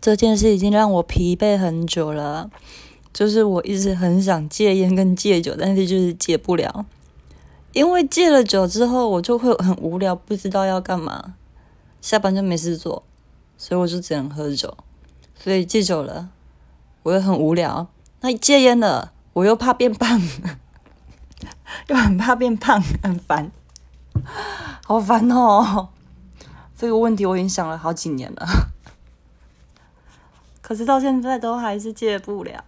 这件事已经让我疲惫很久了。就是我一直很想戒烟跟戒酒，但是就是戒不了，因为戒了酒之后，我就会很无聊，不知道要干嘛，下班就没事做，所以我就只能喝酒。所以戒酒了，我又很无聊。那戒烟了，我又怕变胖，又很怕变胖，很烦，好烦哦。这个问题我已经想了好几年了，可是到现在都还是戒不了。